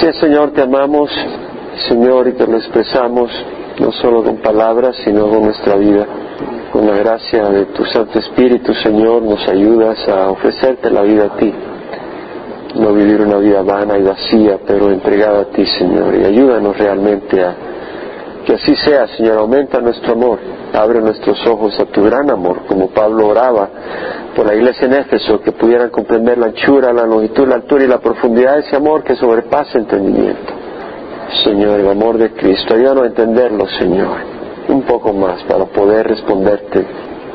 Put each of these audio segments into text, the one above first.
Sí, Señor, te amamos, Señor, y te lo expresamos no solo con palabras, sino con nuestra vida. Con la gracia de tu Santo Espíritu, Señor, nos ayudas a ofrecerte la vida a ti. No vivir una vida vana y vacía, pero entregada a ti, Señor. Y ayúdanos realmente a que así sea, Señor. Aumenta nuestro amor. Abre nuestros ojos a tu gran amor, como Pablo oraba por la iglesia en Éfeso, que pudieran comprender la anchura, la longitud, la altura y la profundidad de ese amor que sobrepasa entendimiento. Señor, el amor de Cristo, ayúdanos a entenderlo, Señor, un poco más para poder responderte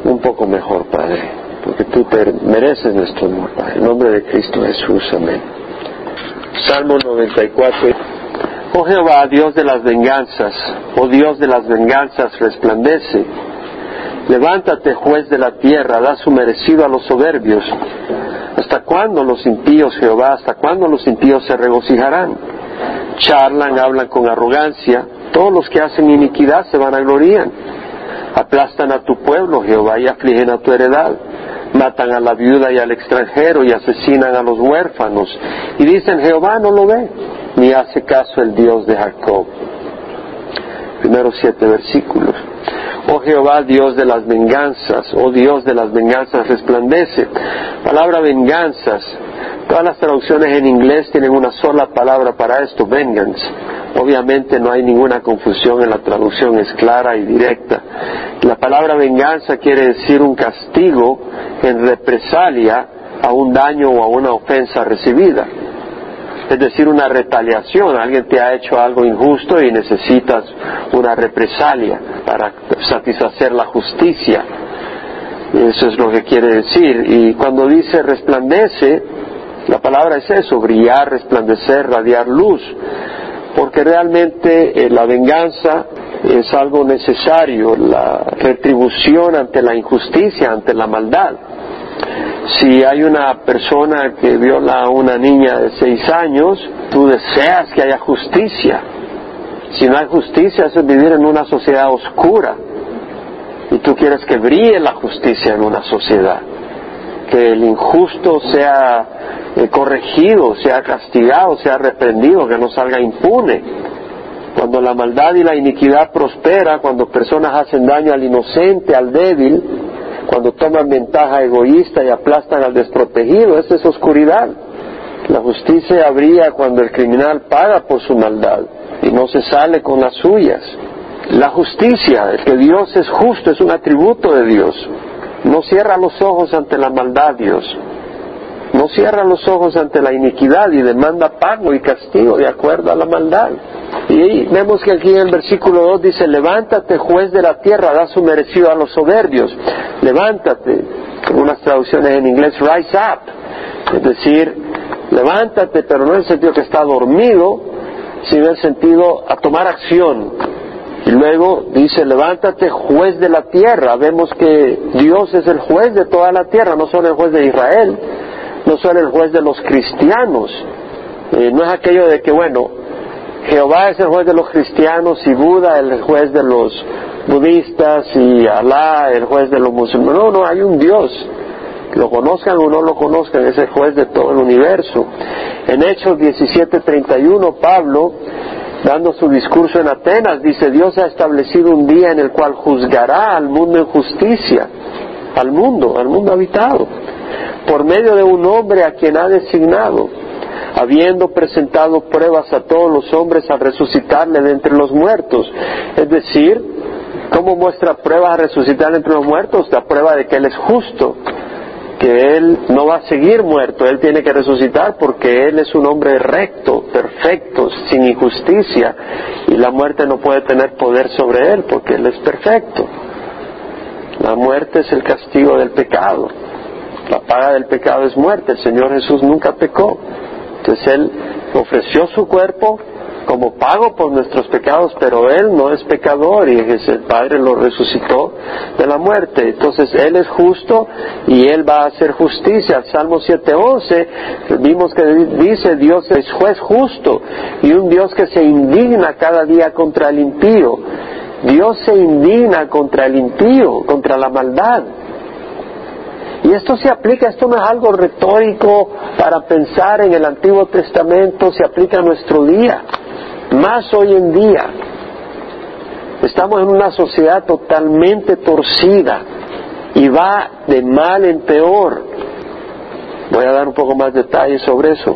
un poco mejor, Padre, porque tú mereces nuestro amor, Padre. En nombre de Cristo Jesús, amén. Salmo 94. Oh Jehová, Dios de las venganzas, oh Dios de las venganzas, resplandece. Levántate, juez de la tierra, da su merecido a los soberbios. ¿Hasta cuándo los impíos, Jehová, hasta cuándo los impíos se regocijarán? Charlan, hablan con arrogancia, todos los que hacen iniquidad se van a gloriar. Aplastan a tu pueblo, Jehová, y afligen a tu heredad. Matan a la viuda y al extranjero y asesinan a los huérfanos. Y dicen, Jehová no lo ve ni hace caso el Dios de Jacob. Primeros siete versículos. Oh Jehová, Dios de las venganzas, oh Dios de las venganzas, resplandece. Palabra venganzas. Todas las traducciones en inglés tienen una sola palabra para esto, vengeance. Obviamente no hay ninguna confusión en la traducción, es clara y directa. La palabra venganza quiere decir un castigo en represalia a un daño o a una ofensa recibida es decir, una retaliación. Alguien te ha hecho algo injusto y necesitas una represalia para satisfacer la justicia. Eso es lo que quiere decir. Y cuando dice resplandece, la palabra es eso, brillar, resplandecer, radiar luz. Porque realmente eh, la venganza es algo necesario, la retribución ante la injusticia, ante la maldad si hay una persona que viola a una niña de seis años, tú deseas que haya justicia. Si no hay justicia, eso es vivir en una sociedad oscura. Y tú quieres que brille la justicia en una sociedad. Que el injusto sea eh, corregido, sea castigado, sea reprendido, que no salga impune. Cuando la maldad y la iniquidad prospera, cuando personas hacen daño al inocente, al débil, cuando toman ventaja egoísta y aplastan al desprotegido, esa es oscuridad. La justicia habría cuando el criminal paga por su maldad y no se sale con las suyas. La justicia, el que Dios es justo, es un atributo de Dios. No cierra los ojos ante la maldad, Dios. No cierra los ojos ante la iniquidad y demanda pago y castigo de acuerdo a la maldad. Y vemos que aquí en el versículo 2 dice, levántate juez de la tierra, da su merecido a los soberbios. Levántate, algunas traducciones en inglés, rise up. Es decir, levántate, pero no en el sentido que está dormido, sino en el sentido a tomar acción. Y luego dice, levántate juez de la tierra. Vemos que Dios es el juez de toda la tierra, no solo el juez de Israel, no solo el juez de los cristianos. Eh, no es aquello de que, bueno, Jehová es el juez de los cristianos y Buda el juez de los budistas y Alá el juez de los musulmanes. No, no, hay un Dios. Lo conozcan o no lo conozcan, es el juez de todo el universo. En Hechos 17:31, Pablo, dando su discurso en Atenas, dice, Dios ha establecido un día en el cual juzgará al mundo en justicia, al mundo, al mundo habitado, por medio de un hombre a quien ha designado habiendo presentado pruebas a todos los hombres a resucitarle de entre los muertos. Es decir, ¿cómo muestra pruebas a resucitar entre los muertos? La prueba de que Él es justo, que Él no va a seguir muerto, Él tiene que resucitar porque Él es un hombre recto, perfecto, sin injusticia, y la muerte no puede tener poder sobre Él porque Él es perfecto. La muerte es el castigo del pecado. La paga del pecado es muerte. El Señor Jesús nunca pecó. Entonces Él ofreció su cuerpo como pago por nuestros pecados, pero Él no es pecador y el Padre lo resucitó de la muerte. Entonces Él es justo y Él va a hacer justicia. El Salmo 7.11 vimos que dice Dios es juez justo y un Dios que se indigna cada día contra el impío. Dios se indigna contra el impío, contra la maldad. Y esto se aplica, esto no es algo retórico para pensar en el Antiguo Testamento, se aplica a nuestro día, más hoy en día. Estamos en una sociedad totalmente torcida y va de mal en peor. Voy a dar un poco más detalles sobre eso.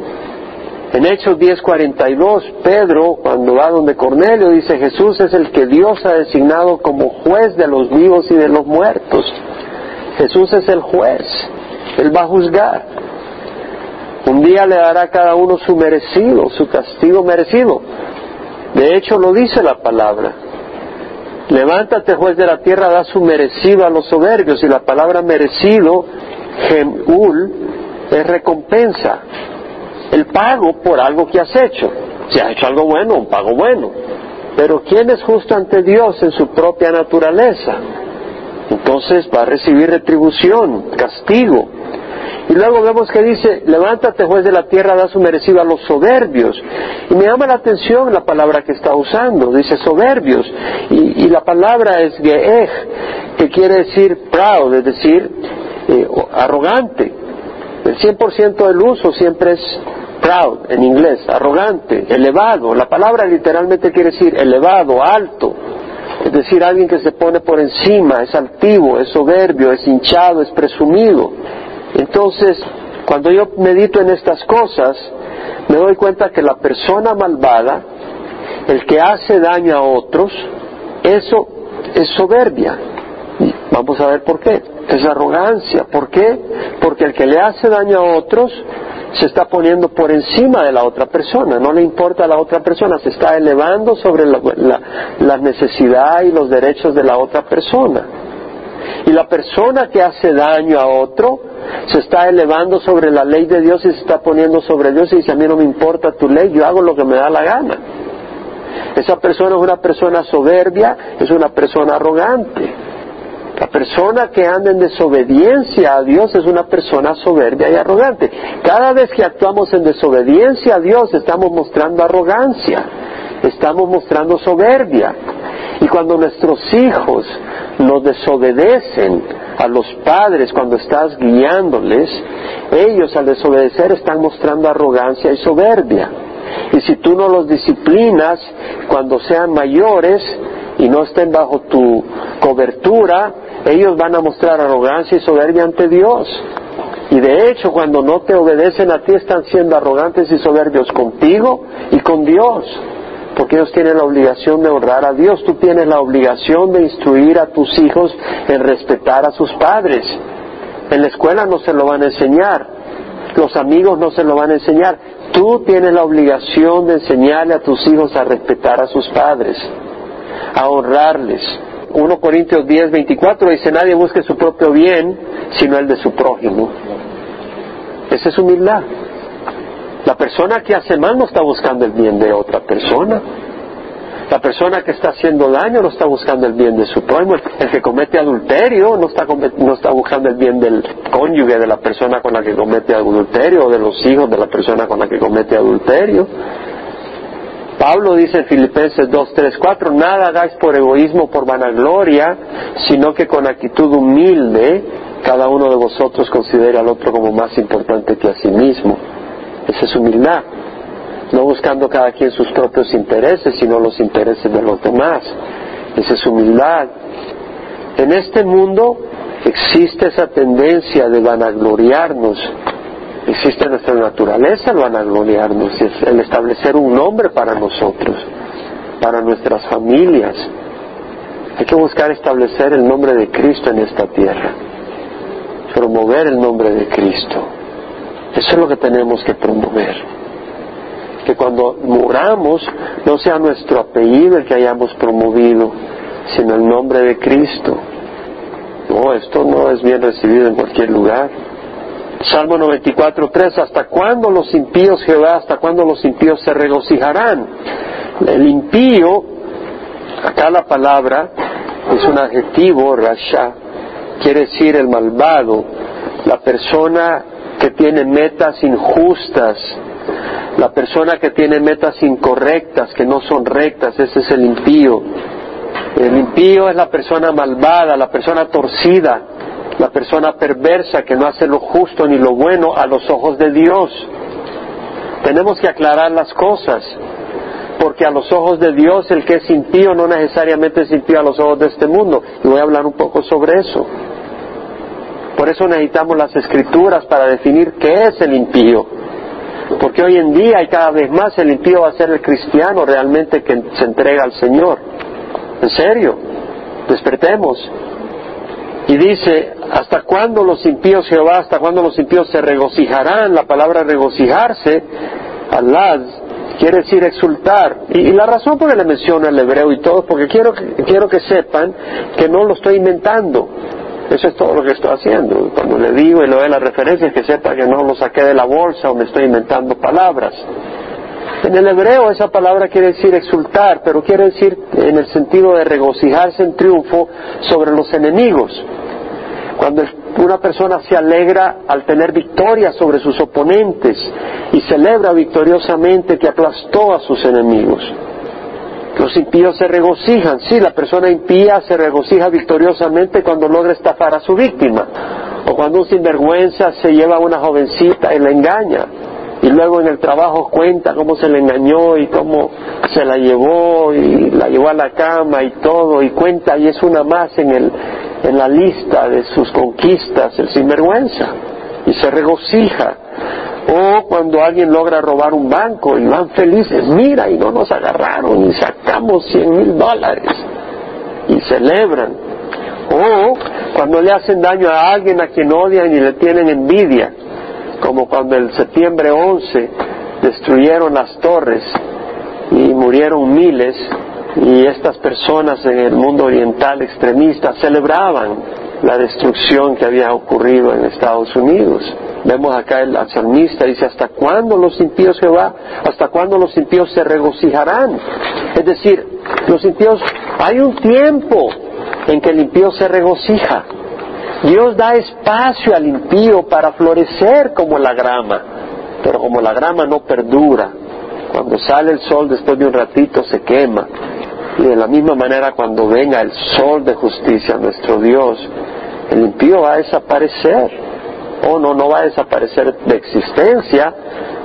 En Hechos 10:42, Pedro, cuando va donde Cornelio, dice, Jesús es el que Dios ha designado como juez de los vivos y de los muertos. Jesús es el juez, Él va a juzgar. Un día le dará a cada uno su merecido, su castigo merecido. De hecho, lo dice la palabra. Levántate, juez de la tierra, da su merecido a los soberbios. Y la palabra merecido, gemul, es recompensa. El pago por algo que has hecho. Si has hecho algo bueno, un pago bueno. Pero ¿quién es justo ante Dios en su propia naturaleza? Entonces va a recibir retribución, castigo. Y luego vemos que dice, levántate juez de la tierra, da su merecido a los soberbios. Y me llama la atención la palabra que está usando, dice soberbios. Y, la palabra es geej, que quiere decir proud, es decir, eh, arrogante. El 100% del uso siempre es proud en inglés, arrogante, elevado. La palabra literalmente quiere decir elevado, alto. Es decir, alguien que se pone por encima, es altivo, es soberbio, es hinchado, es presumido. Entonces, cuando yo medito en estas cosas, me doy cuenta que la persona malvada, el que hace daño a otros, eso es soberbia. vamos a ver por qué. Es arrogancia. ¿Por qué? Porque el que le hace daño a otros se está poniendo por encima de la otra persona, no le importa a la otra persona, se está elevando sobre la, necesidad y los derechos de la otra persona. Y la persona que hace daño a otro se está elevando sobre la ley de Dios y se está poniendo sobre Dios y dice, a mí no me importa tu ley, yo hago lo que me da la gana. Esa persona es una persona soberbia, es una persona arrogante. La persona que anda en desobediencia a Dios es una persona soberbia y arrogante. Cada vez que actuamos en desobediencia a Dios estamos mostrando arrogancia, estamos mostrando soberbia. Y cuando nuestros hijos nos desobedecen a los padres cuando estás guiándoles, ellos al desobedecer están mostrando arrogancia y soberbia. Y si tú no los disciplinas cuando sean mayores y no estén bajo tu cobertura, ellos van a mostrar arrogancia y soberbia ante Dios. Y de hecho, cuando no te obedecen a ti, están siendo arrogantes y soberbios contigo y con Dios. Porque ellos tienen la obligación de honrar a Dios. Tú tienes la obligación de instruir a tus hijos en respetar a sus padres. En la escuela no se lo van a enseñar. Los amigos no se lo van a enseñar. Tú tienes la obligación de enseñarle a tus hijos a respetar a sus padres, a honrarles. 1 Corintios 10, 24 dice, nadie busque su propio bien, sino el de su prójimo. Esa es humildad. La persona que hace mal no está buscando el bien de otra persona. La persona que está haciendo daño no está buscando el bien de su prójimo. El que comete adulterio no está, no está buscando el bien del cónyuge de la persona con la que comete adulterio o de los hijos de la persona con la que comete adulterio. Pablo dice en Filipenses 2, 3, 4, nada hagáis por egoísmo, por vanagloria, sino que con actitud humilde cada uno de vosotros considere al otro como más importante que a sí mismo. Esa es humildad. No buscando cada quien sus propios intereses, sino los intereses de los demás. Esa es humildad. En este mundo existe esa tendencia de vanagloriarnos Existe nuestra naturaleza el vanagloriarnos, el establecer un nombre para nosotros, para nuestras familias. Hay que buscar establecer el nombre de Cristo en esta tierra, promover el nombre de Cristo. Eso es lo que tenemos que promover. Que cuando muramos no sea nuestro apellido el que hayamos promovido, sino el nombre de Cristo. No, esto no es bien recibido en cualquier lugar. Salmo 94, 3, ¿hasta cuándo los impíos, Jehová, hasta cuándo los impíos se regocijarán? El impío, acá la palabra es un adjetivo, rasha, quiere decir el malvado, la persona que tiene metas injustas, la persona que tiene metas incorrectas, que no son rectas, ese es el impío. El impío es la persona malvada, la persona torcida, la persona perversa que no hace lo justo ni lo bueno a los ojos de Dios. Tenemos que aclarar las cosas, porque a los ojos de Dios el que es impío no necesariamente es impío a los ojos de este mundo. Y voy a hablar un poco sobre eso. Por eso necesitamos las escrituras para definir qué es el impío. Porque hoy en día y cada vez más el impío va a ser el cristiano realmente que se entrega al Señor. En serio, despertemos. Y dice, ¿hasta cuándo los impíos Jehová, hasta cuándo los impíos se regocijarán? La palabra regocijarse, alad, quiere decir exultar. Y, la razón por la que le menciono el hebreo y todo, porque quiero, quiero que sepan que no lo estoy inventando. Eso es todo lo que estoy haciendo. Cuando le digo y le doy las referencias, que sepa que no lo saqué de la bolsa o me estoy inventando palabras. En el hebreo esa palabra quiere decir exultar, pero quiere decir en el sentido de regocijarse en triunfo sobre los enemigos. Cuando una persona se alegra al tener victoria sobre sus oponentes y celebra victoriosamente que aplastó a sus enemigos. Los impíos se regocijan, sí, la persona impía se regocija victoriosamente cuando logra estafar a su víctima, o cuando un sinvergüenza se lleva a una jovencita y la engaña, y luego en el trabajo cuenta cómo se le engañó y cómo se la llevó y la llevó a la cama y todo, y cuenta y es una más en, el, en la lista de sus conquistas, el sinvergüenza, y se regocija o cuando alguien logra robar un banco y van felices, mira, y no nos agarraron y sacamos cien mil dólares y celebran. O cuando le hacen daño a alguien a quien odian y le tienen envidia, como cuando el septiembre 11 destruyeron las torres y murieron miles y estas personas en el mundo oriental extremista celebraban la destrucción que había ocurrido en Estados Unidos. Vemos acá el salmista dice, ¿hasta cuándo los impíos Jehová? ¿Hasta cuándo los impíos se regocijarán? Es decir, los impíos, hay un tiempo en que el impío se regocija. Dios da espacio al impío para florecer como la grama, pero como la grama no perdura, cuando sale el sol después de un ratito se quema. Y de la misma manera cuando venga el sol de justicia, nuestro Dios, el impío va a desaparecer oh no, no va a desaparecer de existencia,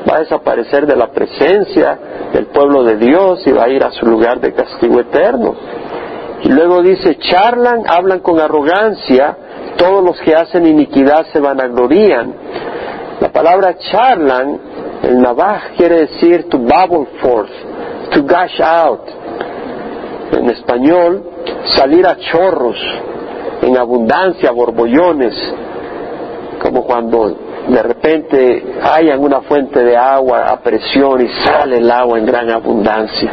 va a desaparecer de la presencia del pueblo de Dios y va a ir a su lugar de castigo eterno. Luego dice, charlan, hablan con arrogancia, todos los que hacen iniquidad se vanaglorían. La palabra charlan, el navaj quiere decir to bubble forth, to gush out. En español, salir a chorros, en abundancia, borbollones, como cuando de repente hayan una fuente de agua a presión y sale el agua en gran abundancia.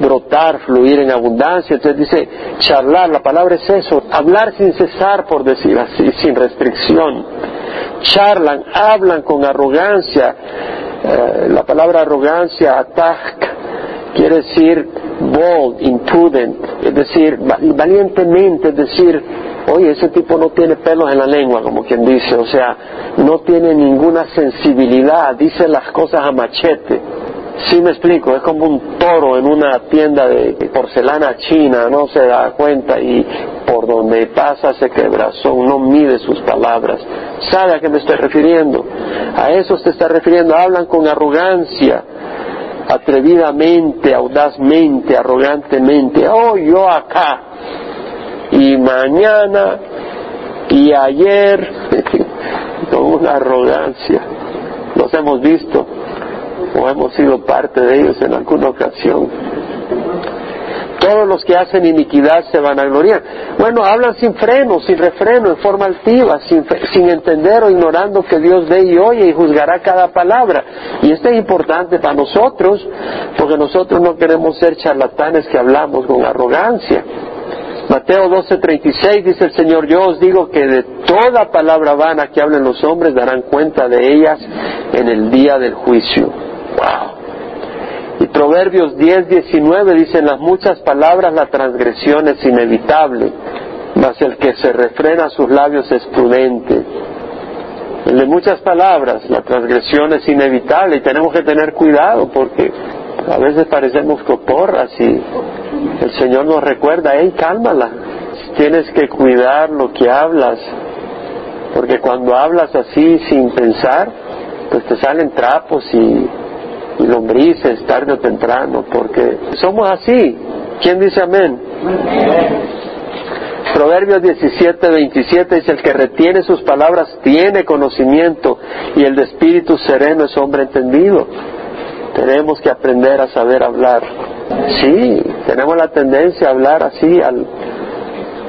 Brotar, fluir en abundancia. Entonces dice, charlar, la palabra es eso, hablar sin cesar, por decir así, sin restricción. Charlan, hablan con arrogancia. Eh, la palabra arrogancia, attack, quiere decir bold, imprudent, es decir, valientemente, es decir, Oye, ese tipo no tiene pelos en la lengua, como quien dice, o sea, no tiene ninguna sensibilidad, dice las cosas a machete. Sí me explico, es como un toro en una tienda de porcelana china, no se da cuenta y por donde pasa ese quebrazón, no mide sus palabras. ¿Sabe a qué me estoy refiriendo? A eso se está refiriendo, hablan con arrogancia, atrevidamente, audazmente, arrogantemente. Oh, yo acá, y mañana y ayer con una arrogancia. Los hemos visto o hemos sido parte de ellos en alguna ocasión. Todos los que hacen iniquidad se van a gloriar. Bueno, hablan sin freno, sin refreno, en forma altiva, sin, sin entender o ignorando que Dios ve y oye y juzgará cada palabra. Y esto es importante para nosotros, porque nosotros no queremos ser charlatanes que hablamos con arrogancia. Mateo 12:36 dice el Señor, yo os digo que de toda palabra vana que hablen los hombres darán cuenta de ellas en el día del juicio. Y Proverbios 10:19 dicen, las muchas palabras la transgresión es inevitable, mas el que se refrena sus labios es prudente. El de muchas palabras, la transgresión es inevitable y tenemos que tener cuidado porque a veces parecemos coporras y el Señor nos recuerda, hey, cálmala, tienes que cuidar lo que hablas, porque cuando hablas así sin pensar, pues te salen trapos y, lombrices tarde o temprano, porque somos así. ¿Quién dice amén? Proverbios 17, 27 dice, el que retiene sus palabras tiene conocimiento y el de espíritu sereno es hombre entendido. Tenemos que aprender a saber hablar. Sí, tenemos la tendencia a hablar así, al,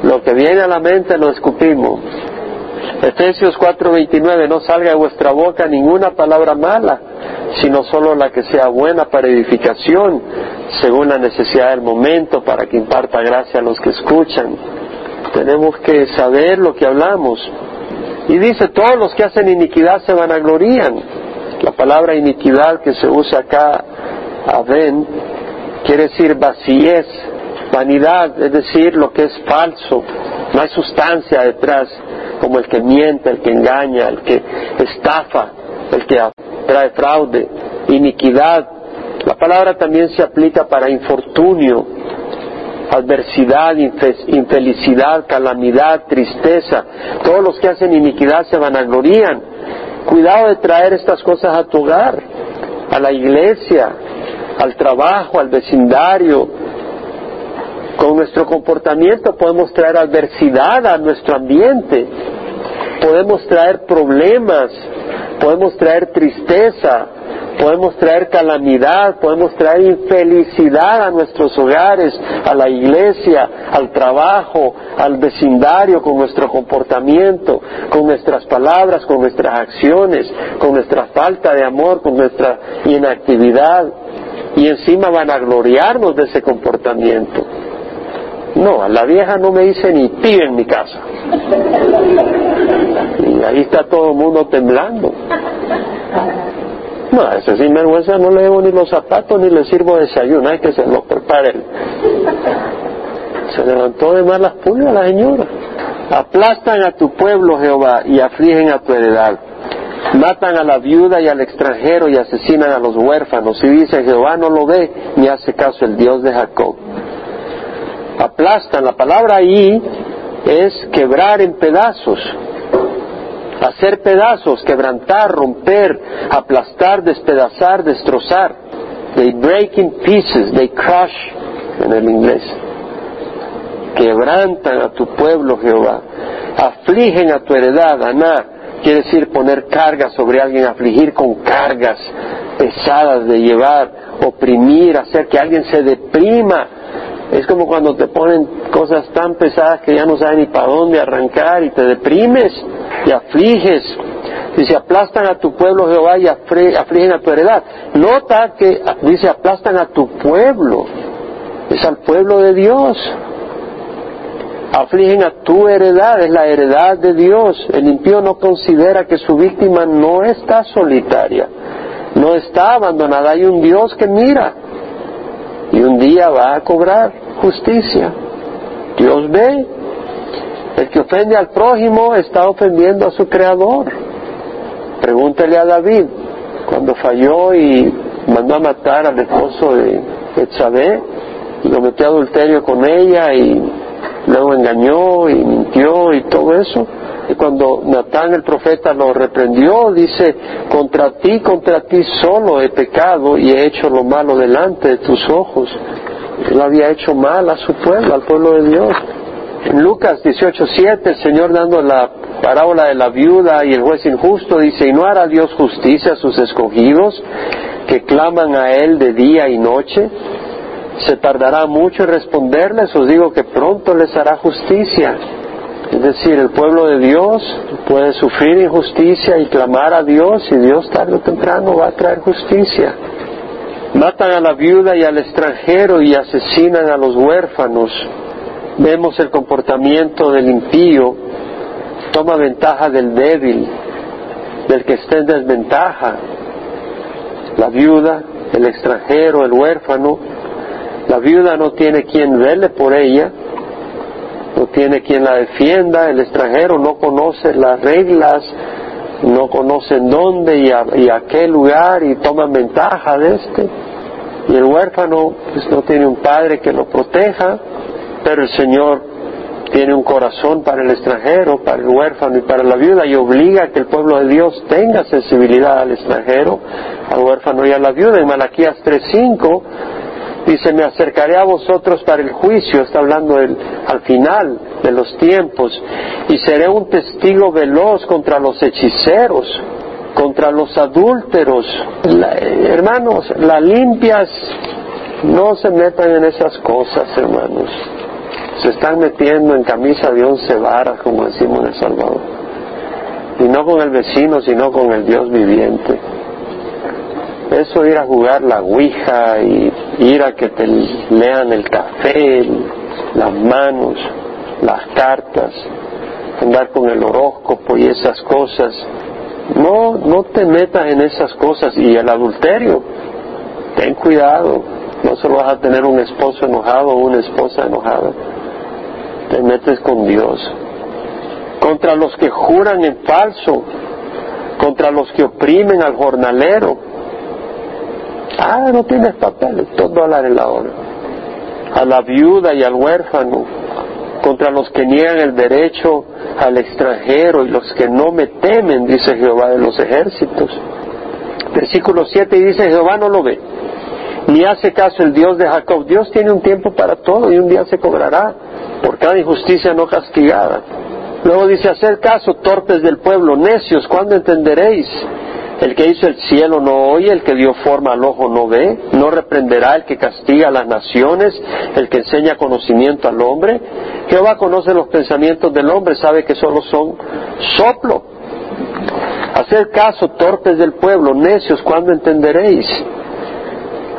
lo que viene a la mente lo escupimos. Efesios 4:29, no salga de vuestra boca ninguna palabra mala, sino solo la que sea buena para edificación, según la necesidad del momento, para que imparta gracia a los que escuchan. Tenemos que saber lo que hablamos. Y dice, todos los que hacen iniquidad se vanaglorían. La palabra iniquidad que se usa acá, aven, quiere decir vacíez, vanidad, es decir, lo que es falso. No hay sustancia detrás, como el que miente, el que engaña, el que estafa, el que trae fraude, iniquidad. La palabra también se aplica para infortunio, adversidad, infelicidad, calamidad, tristeza. Todos los que hacen iniquidad se vanaglorían. Cuidado de traer estas cosas a tu hogar, a la iglesia, al trabajo, al vecindario. Con nuestro comportamiento podemos traer adversidad a nuestro ambiente, podemos traer problemas, podemos traer tristeza, podemos traer calamidad, podemos traer infelicidad a nuestros hogares, a la iglesia, al trabajo, al vecindario con nuestro comportamiento, con nuestras palabras, con nuestras acciones, con nuestra falta de amor, con nuestra inactividad. Y encima van a gloriarnos de ese comportamiento. No, a la vieja no me dice ni pide en mi casa. Y ahí está todo el mundo temblando. No, a ese sinvergüenza no le debo ni los zapatos ni le sirvo desayuno, hay que se lo prepare. Se levantó de malas pulgas la señora. Aplastan a tu pueblo, Jehová, y afligen a tu heredad. Matan a la viuda y al extranjero y asesinan a los huérfanos. Y dice, Jehová no lo ve ni hace caso el Dios de Jacob. Aplastan, la palabra ahí es quebrar en pedazos hacer pedazos, quebrantar, romper, aplastar, despedazar, destrozar. They break in pieces, they crush en el inglés. Quebrantan a tu pueblo, Jehová. Afligen a tu heredad, Aná. Quiere decir poner cargas sobre alguien, afligir con cargas pesadas de llevar, oprimir, hacer que alguien se deprima es como cuando te ponen cosas tan pesadas que ya no sabes ni para dónde arrancar y te deprimes y afliges. Dice, aplastan a tu pueblo Jehová y afligen a tu heredad. Nota que dice, aplastan a tu pueblo. Es al pueblo de Dios. Afligen a tu heredad, es la heredad de Dios. El impío no considera que su víctima no está solitaria, no está abandonada. Hay un Dios que mira y un día va a cobrar justicia. Dios ve. El que ofende al prójimo está ofendiendo a su creador. Pregúntale a David, cuando falló y mandó a matar al esposo de Betsabé, lo metió adulterio con ella y luego engañó y mintió y todo eso. Y cuando Natán el profeta lo reprendió, dice, contra ti, contra ti solo he pecado y he hecho lo malo delante de tus ojos. Él había hecho mal a su pueblo, al pueblo de Dios. En Lucas 18:7, el Señor dando la parábola de la viuda y el juez injusto dice, ¿y no hará Dios justicia a sus escogidos que claman a Él de día y noche? ¿Se tardará mucho en responderles? Os digo que pronto les hará justicia. Es decir, el pueblo de Dios puede sufrir injusticia y clamar a Dios y Dios tarde o temprano va a traer justicia. Matan a la viuda y al extranjero y asesinan a los huérfanos. Vemos el comportamiento del impío, toma ventaja del débil, del que está en desventaja. La viuda, el extranjero, el huérfano. La viuda no tiene quien vele por ella, no tiene quien la defienda, el extranjero no conoce las reglas, no conoce en dónde y a, qué lugar y toma ventaja de este. Y el huérfano pues no tiene un padre que lo proteja, pero el Señor tiene un corazón para el extranjero, para el huérfano y para la viuda y obliga a que el pueblo de Dios tenga sensibilidad al extranjero, al huérfano y a la viuda. En Malaquías 3.5 dice, me acercaré a vosotros para el juicio, está hablando al final de los tiempos, y seré un testigo veloz contra los hechiceros, contra los adúlteros. hermanos, las limpias no se metan en esas cosas, hermanos. Se están metiendo en camisa de once varas, como decimos en El Salvador. Y no con el vecino, sino con el Dios viviente. Eso ir a jugar la ouija y ir a que te lean el café, las manos, las cartas, andar con el horóscopo y esas cosas. No, no te metas en esas cosas. Y el adulterio, ten cuidado. No solo vas a tener un esposo enojado o una esposa enojada. Te metes con Dios. Contra los que juran en falso, contra los que oprimen al jornalero. Ah, no tienes papeles, dos dólares la hora. A la viuda y al huérfano, contra los que niegan el derecho al extranjero y los que no me temen, dice Jehová de los ejércitos. Versículo 7 dice, Jehová no lo ve, ni hace caso el Dios de Jacob. Dios tiene un tiempo para todo y un día se cobrará por cada injusticia no castigada. Luego dice, hacer caso, torpes del pueblo, necios, ¿cuándo entenderéis? El que hizo el cielo no oye, el que dio forma al ojo no ve, no reprenderá el que castiga a las naciones, el que enseña conocimiento al hombre. Jehová conoce los pensamientos del hombre, sabe que solo son soplo. Hacer caso, torpes del pueblo, necios, ¿cuándo entenderéis?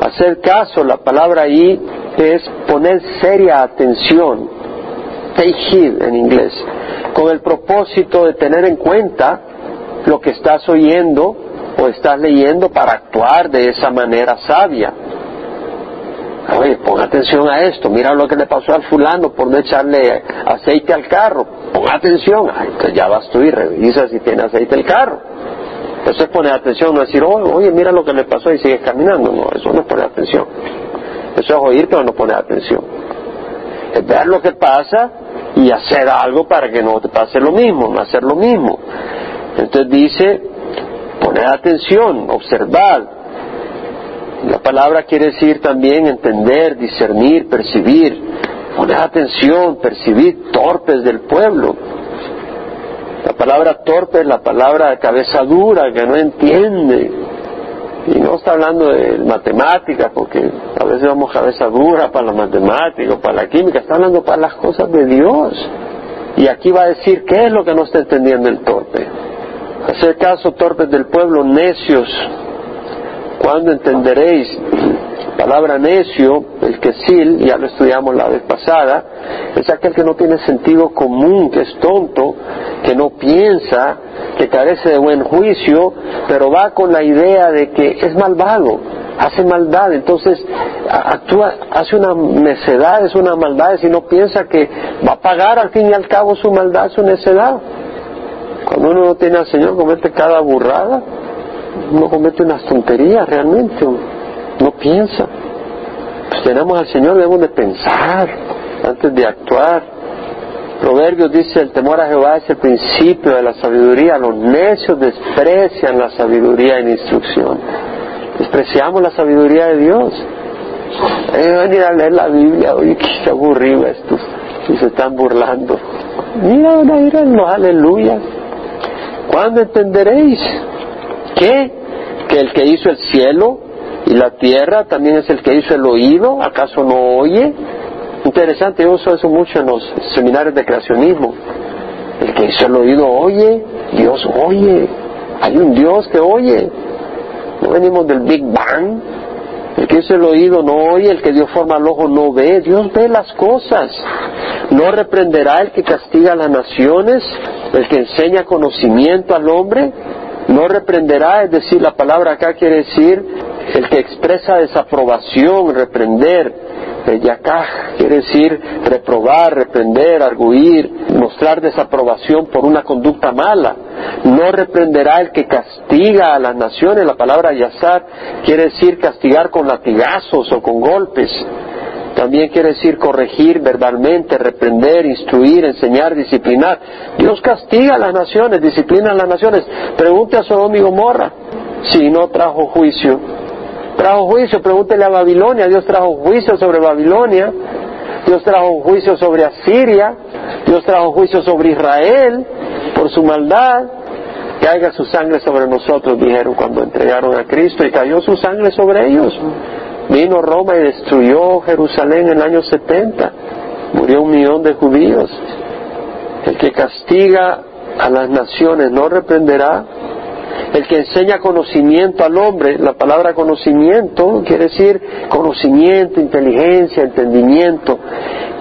Hacer caso, la palabra ahí es poner seria atención, take heed en inglés, con el propósito de tener en cuenta lo que estás oyendo o estás leyendo para actuar de esa manera sabia. Oye, pon atención a esto, mira lo que le pasó al fulano por no echarle aceite al carro, pon atención, entonces ya vas tú y revisas si tiene aceite el carro. Eso es poner atención, no decir, oye, mira lo que le pasó y sigues caminando, no, eso no es poner atención. Eso es oír pero no poner atención. Es ver lo que pasa y hacer algo para que no te pase lo mismo, no hacer lo mismo. Entonces dice, poner atención, observar. La palabra quiere decir también entender, discernir, percibir. Poner atención, percibir torpes del pueblo. La palabra torpe es la palabra cabeza dura, que no entiende. Y no está hablando de matemáticas, porque a veces vamos cabeza dura para la matemática, para la química, está hablando para las cosas de Dios. Y aquí va a decir qué es lo que no está entendiendo el torpe. Hacer caso torpes del pueblo, necios. ¿Cuándo entenderéis? Palabra necio, el que sil, ya lo estudiamos la vez pasada, es aquel que no tiene sentido común, que es tonto, que no piensa, que carece de buen juicio, pero va con la idea de que es malvado, hace maldad, entonces actúa, hace una necedad, es una maldad, y no piensa que va a pagar al fin y al cabo su maldad, su necedad. Cuando uno no tiene al Señor, comete cada burrada, uno comete unas tonterías realmente, no piensa. Pues tenemos al Señor, debemos de pensar antes de actuar. Proverbios dice, el temor a Jehová es el principio de la sabiduría, los necios desprecian la sabiduría en instrucción. Despreciamos la sabiduría de Dios. Hay venir a leer la Biblia, oye, qué aburrido esto, y se están burlando. Mira, van a ir a los aleluya. ¿Cuándo entenderéis? Que el que hizo el cielo y la tierra también es el que hizo el oído, ¿acaso no oye? Interesante, yo uso eso mucho en los seminarios de creacionismo. El que hizo el oído oye, Dios oye, hay un Dios que oye. No venimos del Big Bang, el que hizo el oído no oye, el que dio forma al ojo no ve. Dios ve las cosas. No reprenderá el que castiga a las naciones, el que enseña conocimiento al hombre. No reprenderá, es decir, la palabra acá quiere decir el que expresa desaprobación, reprender. El yakaj quiere decir reprobar, reprender, arguir, mostrar desaprobación por una conducta mala. No reprenderá el que castiga a las naciones. La palabra yazar quiere decir castigar con latigazos o con golpes. También quiere decir corregir verbalmente, reprender, instruir, enseñar, disciplinar. Dios castiga a las naciones, disciplina a las naciones. Pregunte a Sodoma y Gomorra si no trajo juicio. Trajo juicio, pregúntele a Babilonia. Dios trajo juicio sobre Babilonia. Dios trajo juicio sobre Asiria. Dios trajo juicio sobre Israel por su maldad. Caiga su sangre sobre nosotros, dijeron cuando entregaron a Cristo, y cayó su sangre sobre ellos. Vino Roma y destruyó Jerusalén en el año 70. Murió un millón de judíos. El que castiga a las naciones no reprenderá. El que enseña conocimiento al hombre, la palabra conocimiento quiere decir conocimiento, inteligencia, entendimiento.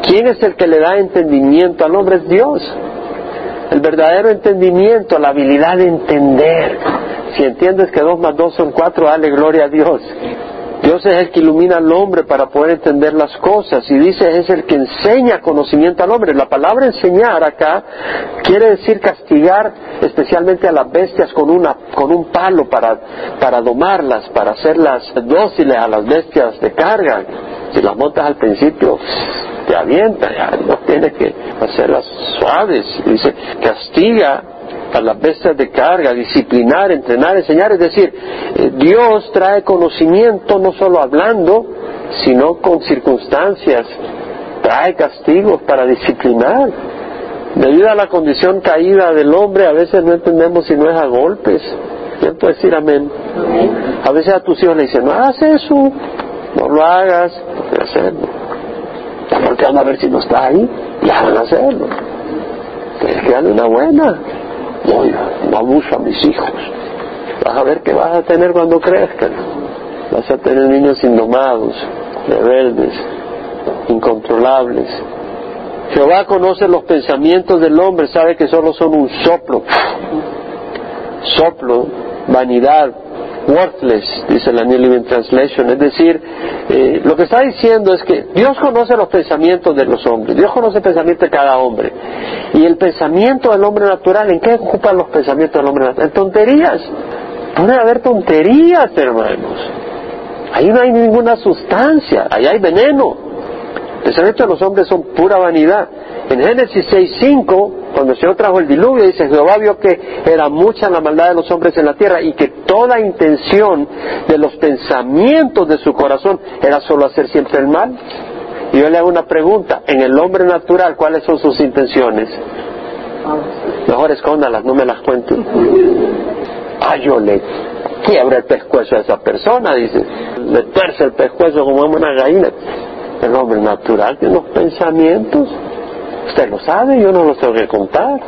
¿Quién es el que le da entendimiento al hombre? Es Dios. El verdadero entendimiento, la habilidad de entender. Si entiendes que dos más dos son cuatro, dale gloria a Dios. Dios es el que ilumina al hombre para poder entender las cosas y dice es el que enseña conocimiento al hombre. La palabra enseñar acá quiere decir castigar especialmente a las bestias con, una, con un palo para, para domarlas, para hacerlas dóciles a las bestias de carga. Si las montas al principio, te avienta, no tienes que hacerlas suaves. Dice, castiga a las bestias de carga, disciplinar, entrenar, enseñar. Es decir, eh, Dios trae conocimiento no solo hablando, sino con circunstancias. Trae castigos para disciplinar. Debido a la condición caída del hombre, a veces no entendemos si no es a golpes. ¿Quién puede decir amén? A veces a tus hijos le dicen, no hagas eso, no lo hagas, no hacerlo. Porque van a ver si no está ahí, ya van a hacerlo. Tienes que darle una buena. No, abuso a mis hijos. Vas a ver qué vas a tener cuando crezcan. Vas a tener niños indomados, rebeldes, incontrolables. Jehová conoce los pensamientos del hombre, sabe que solo son un soplo. Soplo, vanidad, worthless, dice la New Living Translation. Es decir, eh, lo que está diciendo es que Dios conoce los pensamientos de los hombres, Dios conoce el pensamiento de cada hombre. Y el pensamiento del hombre natural, ¿en qué ocupan los pensamientos del hombre natural? En tonterías. Puede haber tonterías, hermanos. Ahí no hay ninguna sustancia, ahí hay veneno. El pensamiento de los hombres son pura vanidad. En Génesis 6.5, cuando el Señor trajo el diluvio, dice, Jehová vio que era mucha la maldad de los hombres en la tierra y que toda intención de los pensamientos de su corazón era solo hacer siempre el mal. Y yo le hago una pregunta, en el hombre natural, ¿cuáles son sus intenciones? Mejor escóndalas, no me las cuente. Ah, yo le quiebro el pescuezo a esa persona, dice, le tuerce el pescuezo como una gallina. El hombre natural tiene unos pensamientos Usted lo sabe, yo no lo tengo que contar.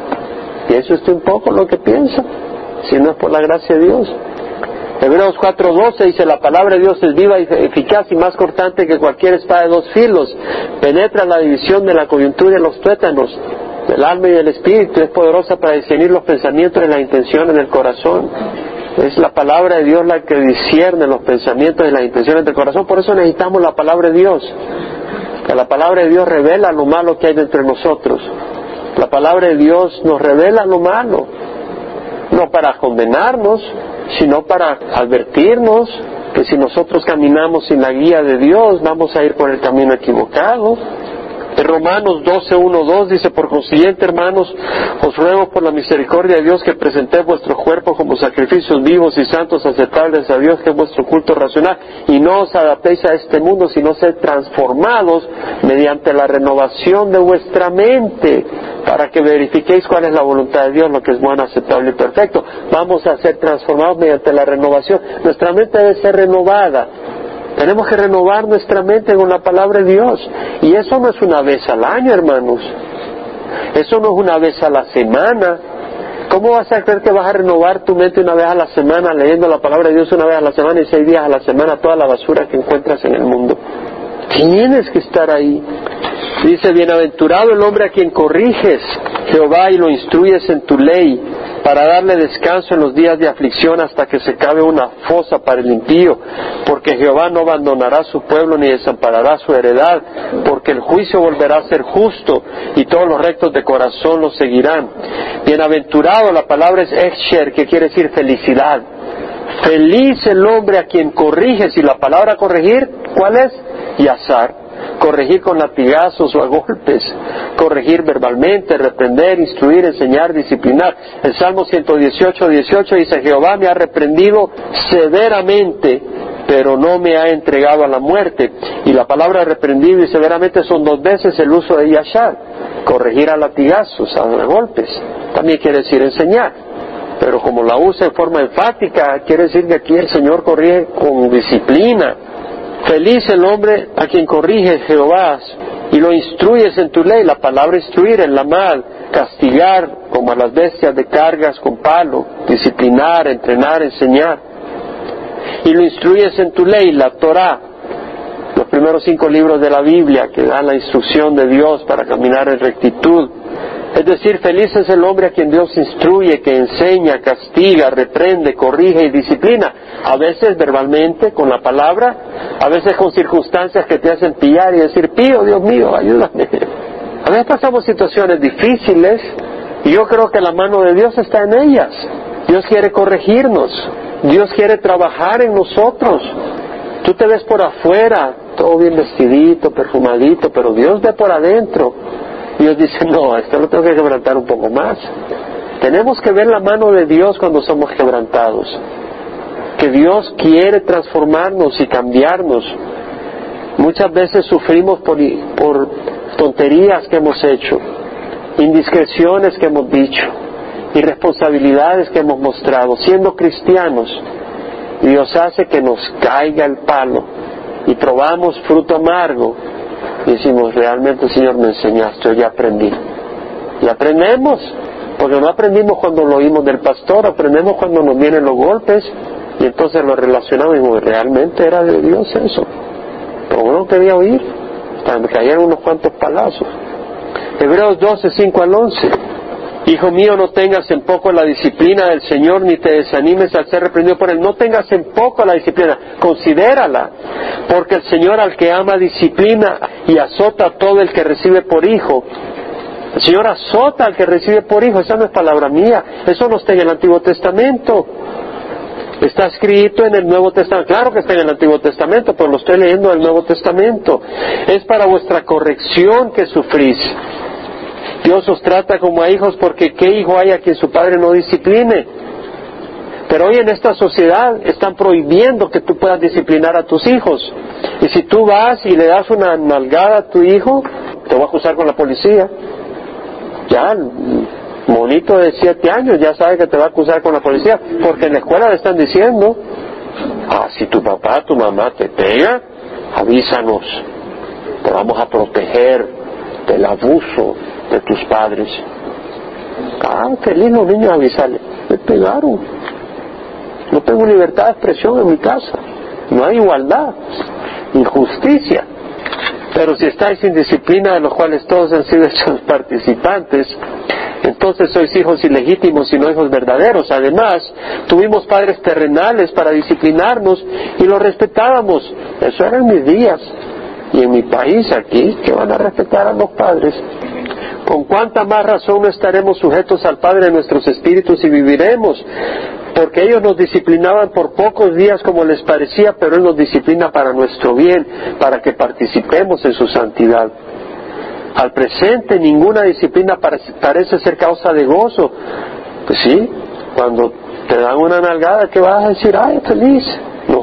Piense usted un poco lo que piensa, si no es por la gracia de Dios. Hebreos 4:12 dice, la palabra de Dios es viva y eficaz y más cortante que cualquier espada de dos filos. Penetra la división de la coyuntura y los tuétanos, del alma y del espíritu. Es poderosa para discernir los pensamientos y las intenciones del corazón. Es la palabra de Dios la que discierne los pensamientos y las intenciones del corazón. Por eso necesitamos la palabra de Dios que la palabra de Dios revela lo malo que hay entre nosotros. La palabra de Dios nos revela lo malo, no para condenarnos, sino para advertirnos que si nosotros caminamos sin la guía de Dios vamos a ir por el camino equivocado. En Romanos 12, 1, 2 dice, por consiguiente, hermanos, os ruego por la misericordia de Dios que presentéis vuestro cuerpo como sacrificios vivos y santos aceptables a Dios, que es vuestro culto racional, y no os adaptéis a este mundo, sino sed transformados mediante la renovación de vuestra mente, para que verifiquéis cuál es la voluntad de Dios, lo que es bueno, aceptable y perfecto. Vamos a ser transformados mediante la renovación. Nuestra mente debe ser renovada tenemos que renovar nuestra mente con la palabra de Dios. Y eso no es una vez al año, hermanos. Eso no es una vez a la semana. ¿Cómo vas a creer que vas a renovar tu mente una vez a la semana leyendo la palabra de Dios una vez a la semana y seis días a la semana toda la basura que encuentras en el mundo? Tienes que estar ahí. Dice, bienaventurado el hombre a quien corriges, Jehová, y lo instruyes en tu ley para darle descanso en los días de aflicción hasta que se cabe una fosa para el impío, porque Jehová no abandonará su pueblo ni desamparará su heredad, porque el juicio volverá a ser justo y todos los rectos de corazón lo seguirán. Bienaventurado, la palabra es Exher, que quiere decir felicidad. Feliz el hombre a quien corriges, y la palabra corregir, ¿cuál es? y azar, corregir con latigazos o a golpes, corregir verbalmente, reprender, instruir, enseñar, disciplinar. El Salmo 118, 18 dice, Jehová me ha reprendido severamente, pero no me ha entregado a la muerte. Y la palabra reprendido y severamente son dos veces el uso de yashar, corregir a latigazos, a golpes. También quiere decir enseñar. Pero como la usa en forma enfática, quiere decir que aquí el Señor corrige con disciplina, Feliz el hombre a quien corrige Jehová y lo instruyes en tu ley. La palabra instruir en la mal, castigar como a las bestias de cargas con palo, disciplinar, entrenar, enseñar. Y lo instruyes en tu ley, la Torah, los primeros cinco libros de la Biblia que dan la instrucción de Dios para caminar en rectitud. Es decir, feliz es el hombre a quien Dios instruye, que enseña, castiga, reprende, corrige y disciplina. A veces verbalmente, con la palabra, a veces con circunstancias que te hacen pillar y decir, pío, Dios mío, ayúdame. A veces pasamos situaciones difíciles y yo creo que la mano de Dios está en ellas. Dios quiere corregirnos, Dios quiere trabajar en nosotros. Tú te ves por afuera, todo bien vestidito, perfumadito, pero Dios ve por adentro. Dios dice, no, esto lo tengo que quebrantar un poco más. Tenemos que ver la mano de Dios cuando somos quebrantados. Que Dios quiere transformarnos y cambiarnos. Muchas veces sufrimos por, por tonterías que hemos hecho, indiscreciones que hemos dicho, irresponsabilidades que hemos mostrado, siendo cristianos. Dios hace que nos caiga el palo y probamos fruto amargo y decimos, realmente Señor me enseñaste, yo ya aprendí. Y aprendemos, porque no aprendimos cuando lo oímos del pastor, aprendemos cuando nos vienen los golpes y entonces lo relacionamos y realmente era de Dios eso. Pero no quería oír, me cayeron unos cuantos palazos. Hebreos 12, 5 al 11. Hijo mío, no tengas en poco la disciplina del Señor, ni te desanimes al ser reprendido por Él. No tengas en poco la disciplina, considérala, porque el Señor al que ama disciplina y azota a todo el que recibe por hijo. El Señor azota al que recibe por hijo, esa no es palabra mía, eso no está en el Antiguo Testamento. Está escrito en el Nuevo Testamento. Claro que está en el Antiguo Testamento, pero lo estoy leyendo en el Nuevo Testamento. Es para vuestra corrección que sufrís. Dios os trata como a hijos porque ¿qué hijo hay a quien su padre no discipline? Pero hoy en esta sociedad están prohibiendo que tú puedas disciplinar a tus hijos. Y si tú vas y le das una nalgada a tu hijo, te va a acusar con la policía. Ya, monito de siete años ya sabe que te va a acusar con la policía, porque en la escuela le están diciendo, ah, si tu papá, tu mamá te pega, avísanos, te vamos a proteger del abuso de tus padres. Ah, qué lindo niño avisarle. Me pegaron. No tengo libertad de expresión en mi casa. No hay igualdad. Injusticia. Pero si estáis sin disciplina, de los cuales todos han sido hechos participantes, entonces sois hijos ilegítimos y no hijos verdaderos. Además, tuvimos padres terrenales para disciplinarnos y los respetábamos. Eso eran mis días. Y en mi país aquí, que van a respetar a los padres. ¿Con cuánta más razón no estaremos sujetos al Padre de nuestros espíritus y viviremos? Porque ellos nos disciplinaban por pocos días como les parecía, pero Él nos disciplina para nuestro bien, para que participemos en su santidad. Al presente ninguna disciplina parece ser causa de gozo. Pues sí, cuando te dan una nalgada, ¿qué vas a decir? ¡Ay, feliz! No,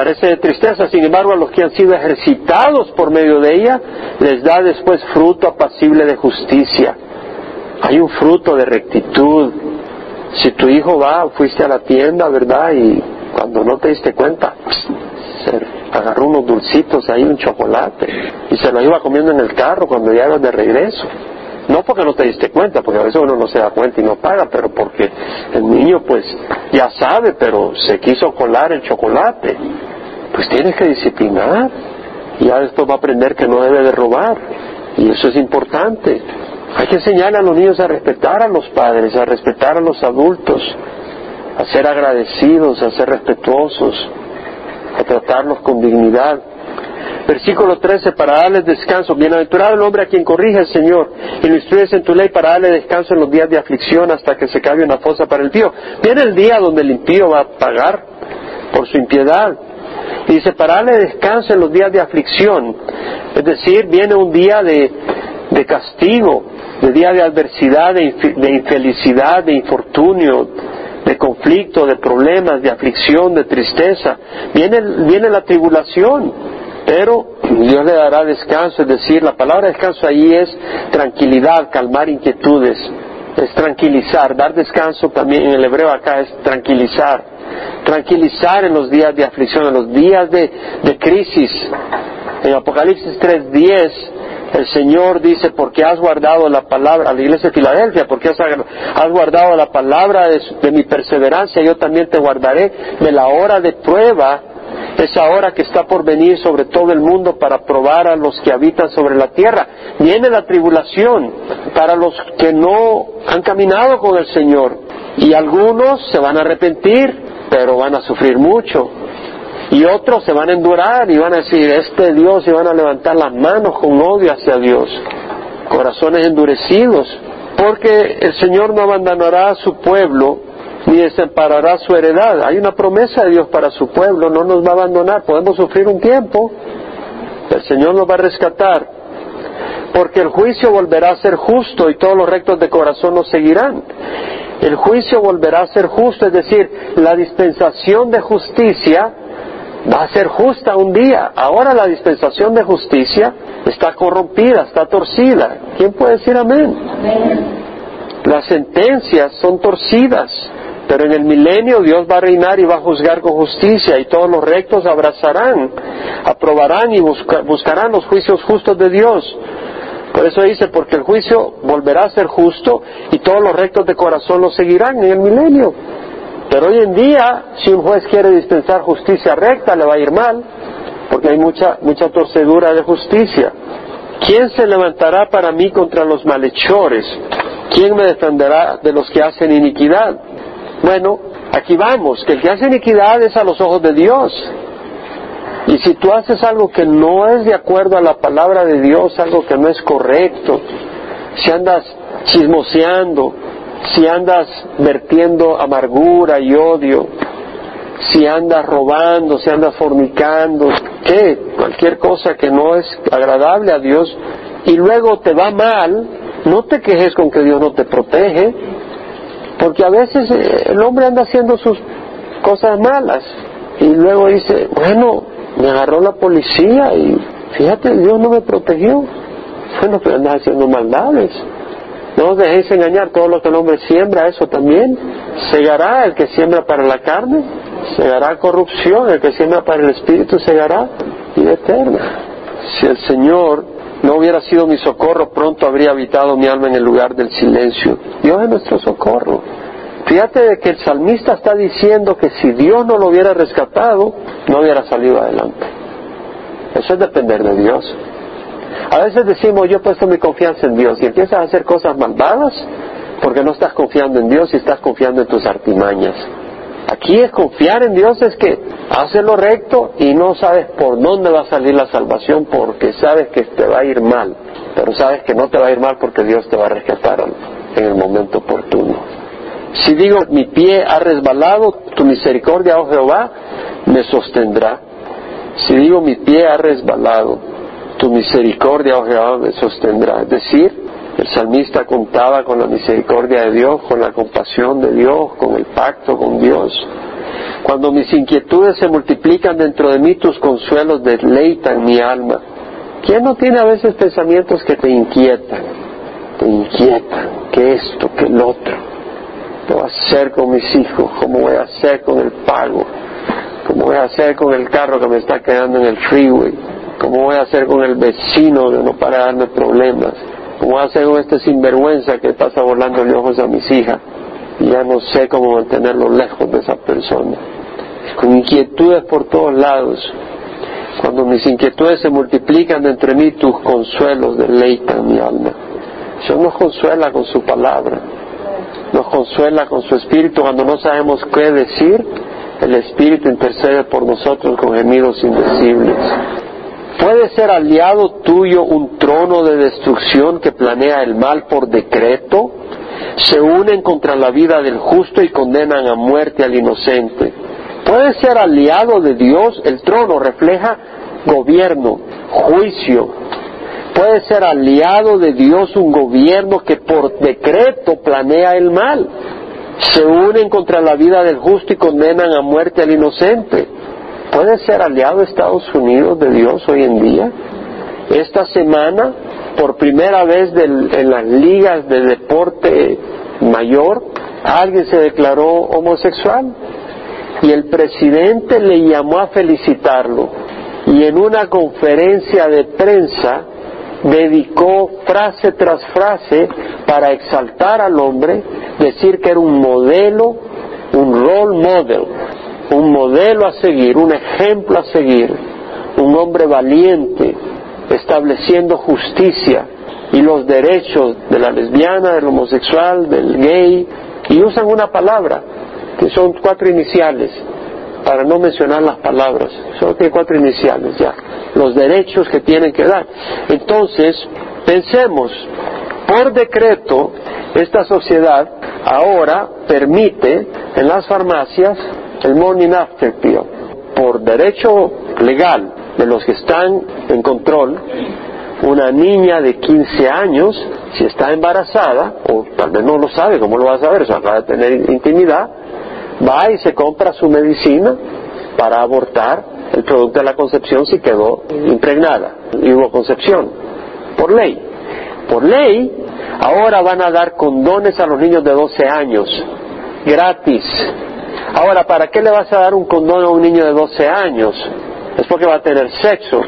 parece de tristeza, sin embargo a los que han sido ejercitados por medio de ella, les da después fruto apacible de justicia. Hay un fruto de rectitud. Si tu hijo va, fuiste a la tienda, ¿verdad? Y cuando no te diste cuenta, se agarró unos dulcitos ahí, un chocolate, y se lo iba comiendo en el carro cuando ya de regreso. No porque no te diste cuenta, porque a veces uno no se da cuenta y no paga, pero porque el niño pues ya sabe, pero se quiso colar el chocolate. Pues tienes que disciplinar. Ya después va a aprender que no debe de robar. Y eso es importante. Hay que enseñarle a los niños a respetar a los padres, a respetar a los adultos, a ser agradecidos, a ser respetuosos, a tratarlos con dignidad. Versículo 13, para darles descanso. Bienaventurado el hombre a quien corrige el Señor y lo instruyes en tu ley para darle descanso en los días de aflicción hasta que se cabe una fosa para el impío. Viene el día donde el impío va a pagar por su impiedad Y dice, para darle descanso en los días de aflicción. Es decir, viene un día de, de castigo, de día de adversidad, de, infelicidad, de infortunio, de conflicto, de problemas, de aflicción, de tristeza. Viene, viene la tribulación, pero Dios le dará descanso, es decir, la palabra descanso ahí es tranquilidad, calmar inquietudes, es tranquilizar, dar descanso también en el hebreo acá es tranquilizar, tranquilizar en los días de aflicción, en los días de, de crisis. En Apocalipsis 3.10 el Señor dice, porque has guardado la palabra, a la iglesia de Filadelfia, porque has, guardado la palabra de, mi perseverancia, yo también te guardaré de la hora de prueba, esa hora que está por venir sobre todo el mundo para probar a los que habitan sobre la tierra. Viene la tribulación para los que no han caminado con el Señor. Y algunos se van a arrepentir, pero van a sufrir mucho. Y otros se van a endurar y van a decir, este Dios, y van a levantar las manos con odio hacia Dios. Corazones endurecidos. Porque el Señor no abandonará a su pueblo ni desamparará su heredad. Hay una promesa de Dios para su pueblo, no nos va a abandonar. Podemos sufrir un tiempo, el Señor nos va a rescatar. Porque el juicio volverá a ser justo y todos los rectos de corazón nos seguirán. El juicio volverá a ser justo, es decir, la dispensación de justicia va a ser justa un día. Ahora la dispensación de justicia está corrompida, está torcida. ¿Quién puede decir amén? Las sentencias son torcidas, pero en el milenio Dios va a reinar y va a juzgar con justicia y todos los rectos abrazarán, aprobarán y buscarán los juicios justos de Dios. Por eso dice, porque el juicio volverá a ser justo y todos los rectos de corazón lo seguirán en el milenio. Pero hoy en día, si un juez quiere dispensar justicia recta, le va a ir mal, porque hay mucha, mucha torcedura de justicia. ¿Quién se levantará para mí contra los malhechores? ¿Quién me defenderá de los que hacen iniquidad? Bueno, aquí vamos, que el que hace iniquidad es a los ojos de Dios. Y si tú haces algo que no es de acuerdo a la palabra de Dios, algo que no es correcto, si andas chismoseando, si andas vertiendo amargura y odio, si andas robando, si andas fornicando, ¿qué? Cualquier cosa que no es agradable a Dios y luego te va mal, no te quejes con que Dios no te protege, porque a veces eh, el hombre anda haciendo sus cosas malas y luego dice, bueno, me agarró la policía y fíjate, Dios no me protegió. Bueno, pero andas haciendo maldades. No os dejéis engañar, todo lo que el hombre siembra, eso también. Segará el que siembra para la carne, segará corrupción, el que siembra para el espíritu segará vida eterna. Si el Señor no hubiera sido mi socorro, pronto habría habitado mi alma en el lugar del silencio. Dios es nuestro socorro. Fíjate de que el salmista está diciendo que si Dios no lo hubiera rescatado, no hubiera salido adelante. Eso es depender de Dios. A veces decimos, yo he puesto mi confianza en Dios y empiezas a hacer cosas malvadas porque no estás confiando en Dios y estás confiando en tus artimañas. Aquí es confiar en Dios, es que haces lo recto y no sabes por dónde va a salir la salvación porque sabes que te va a ir mal, pero sabes que no te va a ir mal porque Dios te va a rescatar en el momento oportuno. Si digo, mi pie ha resbalado, tu misericordia, oh Jehová, me sostendrá. Si digo, mi pie ha resbalado, tu misericordia, oh Jehová, me sostendrá. Es decir, el salmista contaba con la misericordia de Dios, con la compasión de Dios, con el pacto con Dios. Cuando mis inquietudes se multiplican dentro de mí, tus consuelos deleitan mi alma. ¿Quién no tiene a veces pensamientos que te inquietan? Te inquietan, que esto, que el otro. ¿Qué voy a hacer con mis hijos? ¿Cómo voy a hacer con el pago? ¿Cómo voy a hacer con el carro que me está quedando en el freeway? ¿Cómo voy a hacer con el vecino de no para darme problemas? ¿Cómo voy a hacer con este sinvergüenza que pasa volando los ojos a mis hijas? Ya no sé cómo mantenerlo lejos de esa persona. Con inquietudes por todos lados. Cuando mis inquietudes se multiplican entre mí, tus consuelos deleitan mi alma. Dios nos consuela con su palabra. Nos consuela con su espíritu cuando no sabemos qué decir. El espíritu intercede por nosotros con gemidos indecibles. ¿Puede ser aliado tuyo un trono de destrucción que planea el mal por decreto? Se unen contra la vida del justo y condenan a muerte al inocente. Puede ser aliado de Dios, el trono refleja gobierno, juicio. Puede ser aliado de Dios un gobierno que por decreto planea el mal. Se unen contra la vida del justo y condenan a muerte al inocente. ¿Puede ser aliado Estados Unidos de Dios hoy en día? Esta semana, por primera vez en las ligas de deporte mayor, alguien se declaró homosexual. Y el presidente le llamó a felicitarlo. Y en una conferencia de prensa dedicó frase tras frase para exaltar al hombre, decir que era un modelo, un role model, un modelo a seguir, un ejemplo a seguir, un hombre valiente, estableciendo justicia y los derechos de la lesbiana, del homosexual, del gay, y usan una palabra, que son cuatro iniciales, para no mencionar las palabras, solo tiene cuatro iniciales ya, los derechos que tienen que dar. Entonces, pensemos, por decreto, esta sociedad ahora permite en las farmacias el morning after pill. Por derecho legal de los que están en control, una niña de 15 años, si está embarazada, o tal vez no lo sabe, ¿cómo lo va a saber? Se acaba de tener intimidad, va y se compra su medicina para abortar el producto de la concepción si quedó impregnada y hubo concepción, por ley. Por ley, ahora van a dar condones a los niños de 12 años, gratis. Ahora, ¿para qué le vas a dar un condón a un niño de 12 años? Es porque va a tener sexo.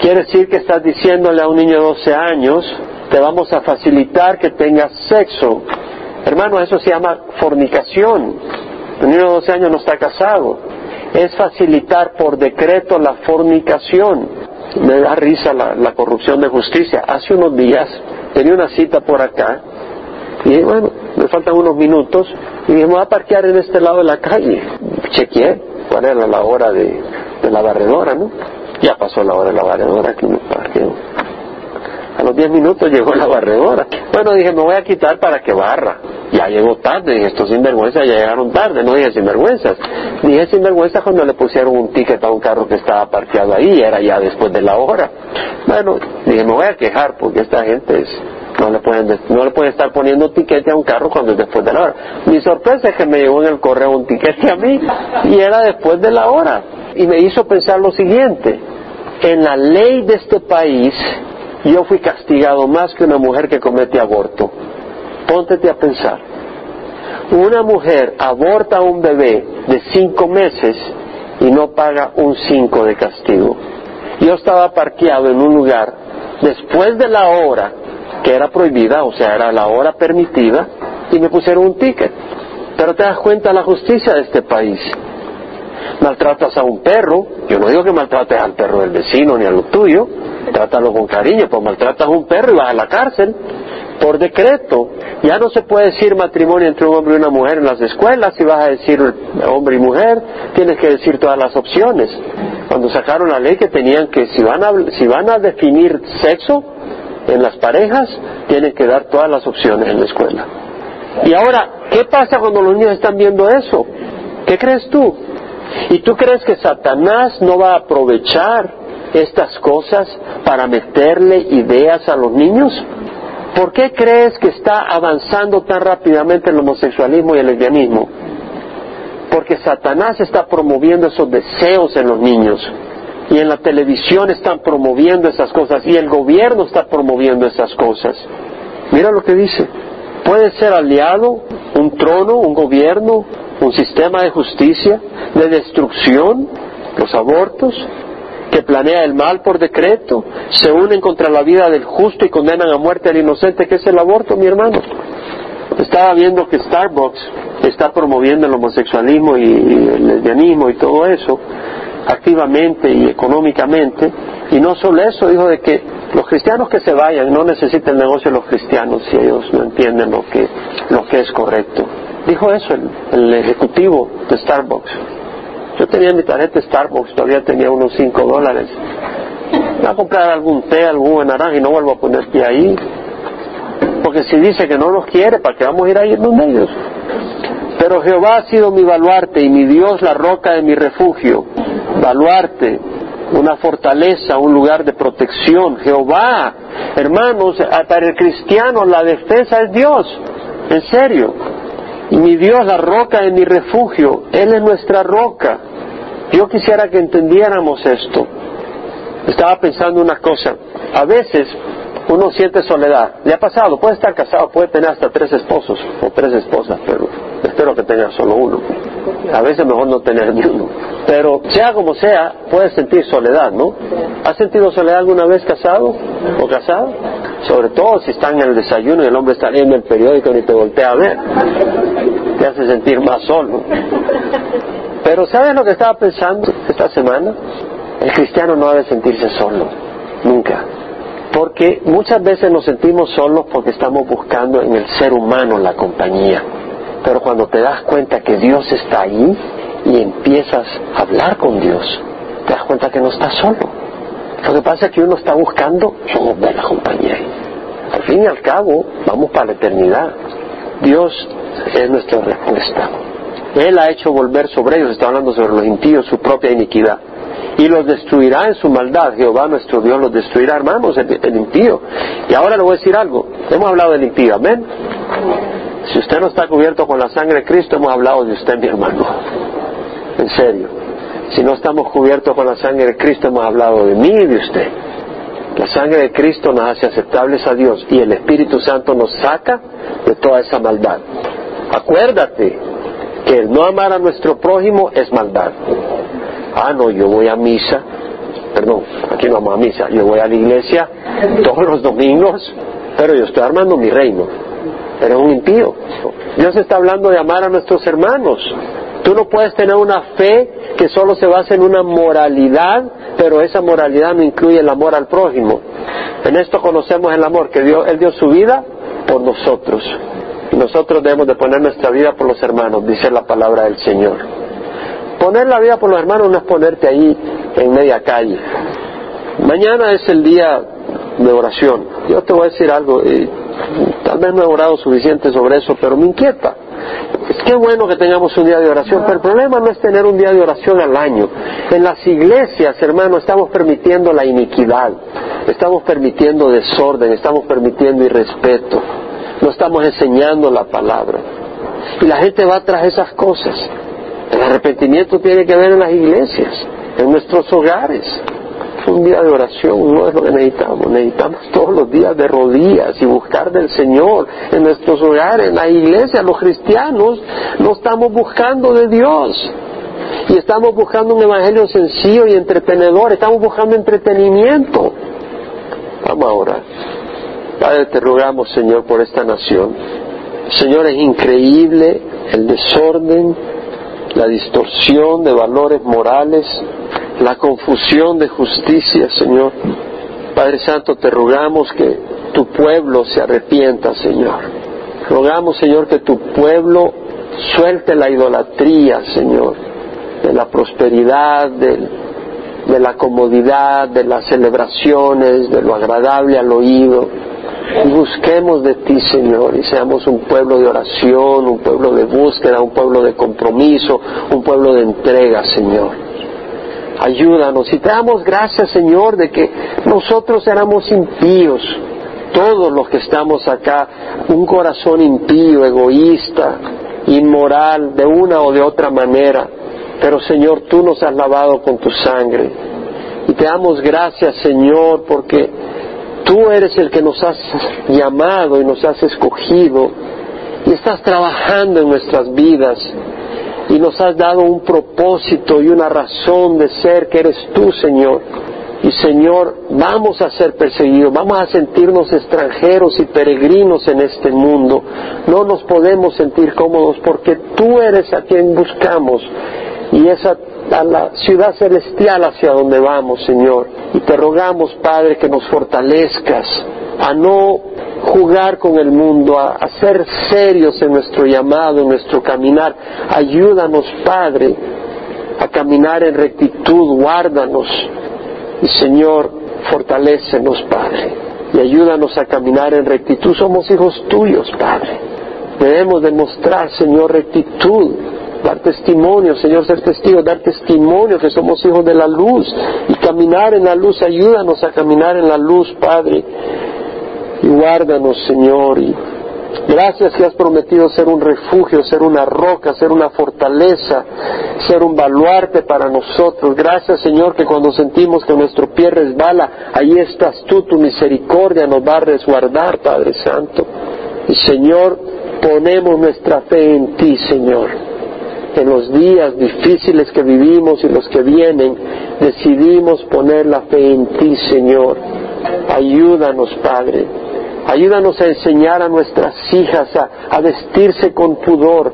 Quiere decir que estás diciéndole a un niño de 12 años, te vamos a facilitar que tengas sexo. Hermano, eso se llama fornicación. El niño de 12 años no está casado. Es facilitar por decreto la fornicación. Me da risa la, corrupción de justicia. Hace unos días tenía una cita por acá y bueno, me faltan unos minutos y me voy a parquear en este lado de la calle. Chequeé cuál era la hora de, la barredora, ¿no? Ya pasó la hora de la barredora que me parqueo. A los 10 minutos llegó la barredora. Bueno, dije, me voy a quitar para que barra. Ya llegó tarde, dije, estos sinvergüenzas ya llegaron tarde, no dije sinvergüenzas. Dije sinvergüenzas cuando le pusieron un ticket a un carro que estaba parqueado ahí, era ya después de la hora. Bueno, dije, me voy a quejar porque esta gente es, no le pueden, no le pueden estar poniendo tiquete a un carro cuando es después de la hora. Mi sorpresa es que me llegó en el correo un tiquete a mí y era después de la hora. Y me hizo pensar lo siguiente, en la ley de este país yo fui castigado más que una mujer que comete aborto. Póntete a pensar. Una mujer aborta a un bebé de cinco meses y no paga un cinco de castigo. Yo estaba parqueado en un lugar después de la hora que era prohibida, o sea, era la hora permitida, y me pusieron un ticket. Pero te das cuenta la justicia de este país. Maltratas a un perro, yo no digo que maltrates al perro del vecino ni a lo tuyo, trátalo con cariño, pues maltratas a un perro y vas a la cárcel. Por decreto, ya no se puede decir matrimonio entre un hombre y una mujer en las escuelas, si vas a decir hombre y mujer, tienes que decir todas las opciones. Cuando sacaron la ley que tenían que, si van a, si van a definir sexo en las parejas, tienen que dar todas las opciones en la escuela. Y ahora, ¿qué pasa cuando los niños están viendo eso? ¿Qué crees tú? ¿Y tú crees que Satanás no va a aprovechar estas cosas para meterle ideas a los niños? ¿Por qué crees que está avanzando tan rápidamente el homosexualismo y el lesbianismo? Porque Satanás está promoviendo esos deseos en los niños. Y en la televisión están promoviendo esas cosas. Y el gobierno está promoviendo esas cosas. Mira lo que dice. Puede ser aliado un trono, un gobierno, un sistema de justicia, de destrucción, los abortos, que planea el mal por decreto, se unen contra la vida del justo y condenan a muerte al inocente, que es el aborto, mi hermano. Estaba viendo que Starbucks está promoviendo el homosexualismo y el lesbianismo y todo eso activamente y económicamente. Y no solo eso, dijo de que los cristianos que se vayan no necesitan negocio los cristianos si ellos no entienden lo que, lo que es correcto. Dijo eso el, el ejecutivo de Starbucks. Yo tenía mi tarjeta Starbucks, todavía tenía unos 5 dólares. Voy a comprar algún té, algún naranja y no vuelvo a poner pie ahí. Porque si dice que no los quiere, ¿para qué vamos a ir a ir donde ellos? Pero Jehová ha sido mi baluarte y mi Dios la roca de mi refugio. Baluarte, una fortaleza, un lugar de protección. Jehová, hermanos, para el cristiano la defensa es Dios, en serio. Y mi Dios, la roca de mi refugio, Él es nuestra roca. Yo quisiera que entendiéramos esto. Estaba pensando una cosa. A veces uno siente soledad. ¿Le ha pasado? Puede estar casado, puede tener hasta tres esposos o tres esposas, pero espero que tenga solo uno. A veces mejor no tener ni uno. Pero sea como sea, puede sentir soledad, ¿no? ¿Ha sentido soledad alguna vez casado o casado? Sobre todo si están en el desayuno y el hombre está leyendo el periódico y te voltea a ver. Te hace sentir más solo. Pero ¿sabes lo que estaba pensando esta semana? El cristiano no debe sentirse solo, nunca. Porque muchas veces nos sentimos solos porque estamos buscando en el ser humano la compañía. Pero cuando te das cuenta que Dios está ahí y empiezas a hablar con Dios, te das cuenta que no estás solo. Lo que pasa es que uno está buscando cómo ver la compañía. Al fin y al cabo, vamos para la eternidad. Dios es nuestra respuesta. Él ha hecho volver sobre ellos, está hablando sobre los impíos, su propia iniquidad y los destruirá en su maldad. Jehová nuestro Dios los destruirá, hermanos, el, impío. Y ahora le voy a decir algo. Hemos hablado del impío, amén. Si usted no está cubierto con la sangre de Cristo, hemos hablado de usted, mi hermano. En serio. Si no estamos cubiertos con la sangre de Cristo, hemos hablado de mí y de usted. La sangre de Cristo nos hace aceptables a Dios y el Espíritu Santo nos saca de toda esa maldad. Acuérdate que el no amar a nuestro prójimo es maldad. Ah, no, yo voy a misa, perdón, aquí no vamos a misa, yo voy a la iglesia todos los domingos, pero yo estoy armando mi reino. Pero es un impío. Dios está hablando de amar a nuestros hermanos. Tú no puedes tener una fe que solo se basa en una moralidad, pero esa moralidad no incluye el amor al prójimo. En esto conocemos el amor, que Dios, Él dio su vida por nosotros. Nosotros debemos de poner nuestra vida por los hermanos, dice la palabra del Señor. Poner la vida por los hermanos no es ponerte ahí en media calle. Mañana es el día de oración. Yo te voy a decir algo, y tal vez no he orado suficiente sobre eso, pero me inquieta. Que bueno que tengamos un día de oración, pero el problema no es tener un día de oración al año. En las iglesias, hermano, estamos permitiendo la iniquidad, estamos permitiendo desorden, estamos permitiendo irrespeto, no estamos enseñando la palabra. Y la gente va tras esas cosas. El arrepentimiento tiene que ver en las iglesias, en nuestros hogares. Un día de oración no es lo que necesitamos. Necesitamos todos los días de rodillas y buscar del Señor en nuestros hogares, en la iglesia. Los cristianos no estamos buscando de Dios. Y estamos buscando un evangelio sencillo y entretenedor. Estamos buscando entretenimiento. Vamos a orar. Padre, te rogamos, Señor, por esta nación. Señor, es increíble el desorden, la distorsión de valores morales, la confusión de justicia, Señor. Padre Santo, te rogamos que tu pueblo se arrepienta, Señor. Rogamos, Señor, que tu pueblo suelte la idolatría, Señor, de la prosperidad, de la comodidad, de las celebraciones, de lo agradable al oído y busquemos de ti, Señor, y seamos un pueblo de oración, un pueblo de búsqueda, un pueblo de compromiso, un pueblo de entrega, Señor. Ayúdanos y te damos gracias, Señor, de que nosotros éramos impíos, todos los que estamos acá, un corazón impío, egoísta, inmoral, de una o de otra manera. Pero Señor, tú nos has lavado con tu sangre. Y te damos gracias, Señor, porque Tú eres el que nos has llamado y nos has escogido y estás trabajando en nuestras vidas y nos has dado un propósito y una razón de ser que eres tú, Señor. Y Señor, vamos a ser perseguidos, vamos a sentirnos extranjeros y peregrinos en este mundo. No nos podemos sentir cómodos porque tú eres a quien buscamos y esa a la ciudad celestial hacia donde vamos, Señor. Y te rogamos, Padre, que nos fortalezcas a no jugar con el mundo, a, ser serios en nuestro llamado, en nuestro caminar. Ayúdanos, Padre, a caminar en rectitud, guárdanos. Y Señor, fortalécenos, Padre, y ayúdanos a caminar en rectitud. Somos hijos tuyos, Padre. Debemos demostrar, Señor, rectitud, dar testimonio, Señor, ser testigo, dar testimonio que somos hijos de la luz y caminar en la luz. Ayúdanos a caminar en la luz, Padre. Y guárdanos, Señor, y Gracias que has prometido ser un refugio, ser una roca, ser una fortaleza, ser un baluarte para nosotros. Gracias Señor que cuando sentimos que nuestro pie resbala, ahí estás tú, tu misericordia nos va a resguardar, Padre Santo. Y Señor, ponemos nuestra fe en ti, Señor. En los días difíciles que vivimos y los que vienen, decidimos poner la fe en ti, Señor. Ayúdanos, Padre Ayúdanos a enseñar a nuestras hijas a, vestirse con pudor.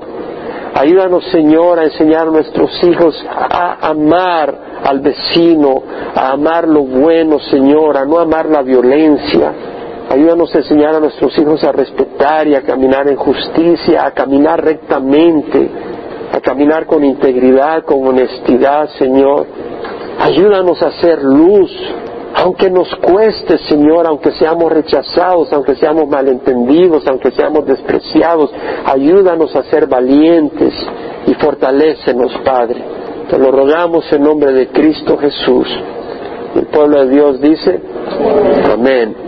Ayúdanos, Señor, a enseñar a nuestros hijos a amar al vecino, a amar lo bueno, Señor, a no amar la violencia. Ayúdanos a enseñar a nuestros hijos a respetar y a caminar en justicia, a caminar rectamente, a caminar con integridad, con honestidad, Señor. Ayúdanos a ser luz aunque nos cueste, Señor, aunque seamos rechazados, aunque seamos malentendidos, aunque seamos despreciados, ayúdanos a ser valientes y fortalécenos, Padre. Te lo rogamos en nombre de Cristo Jesús. El pueblo de Dios dice, amén.